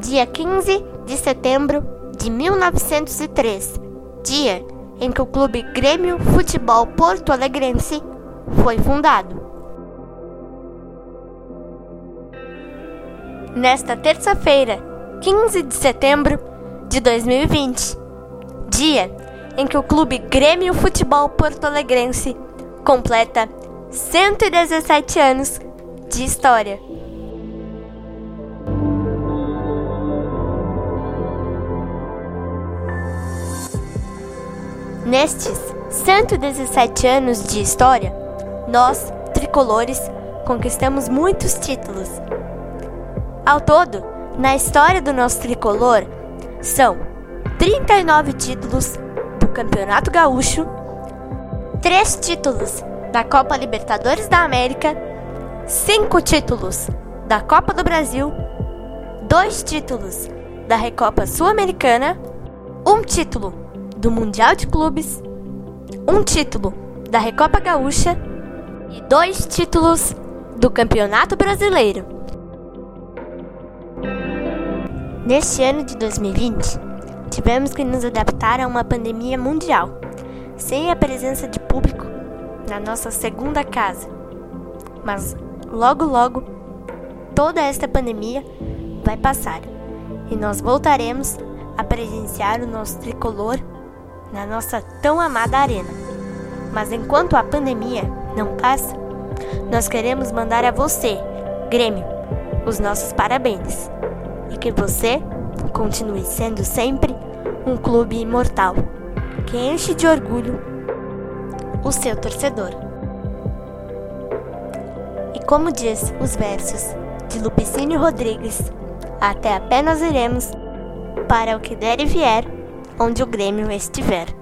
dia 15 de setembro de 1903, dia em que o Clube Grêmio Futebol Porto Alegrense foi fundado. Nesta terça-feira, 15 de setembro de 2020, dia em que o Clube Grêmio Futebol Porto Alegrense completa 117 anos de história. Nestes 117 anos de história, nós, tricolores, conquistamos muitos títulos. Ao todo, na história do nosso tricolor, são 39 títulos do Campeonato Gaúcho, 3 títulos da Copa Libertadores da América, 5 títulos da Copa do Brasil, 2 títulos da Recopa Sul-Americana, um título do Mundial de Clubes, um título da Recopa Gaúcha e dois títulos do Campeonato Brasileiro. Neste ano de 2020, tivemos que nos adaptar a uma pandemia mundial, sem a presença de público na nossa segunda casa. Mas logo logo toda esta pandemia vai passar e nós voltaremos a presenciar o nosso tricolor na nossa tão amada arena. Mas enquanto a pandemia não passa, nós queremos mandar a você, Grêmio, os nossos parabéns. E que você continue sendo sempre um clube imortal, que enche de orgulho o seu torcedor. E como diz os versos de Lupicínio Rodrigues, até apenas iremos para o que der e vier onde o Grêmio estiver.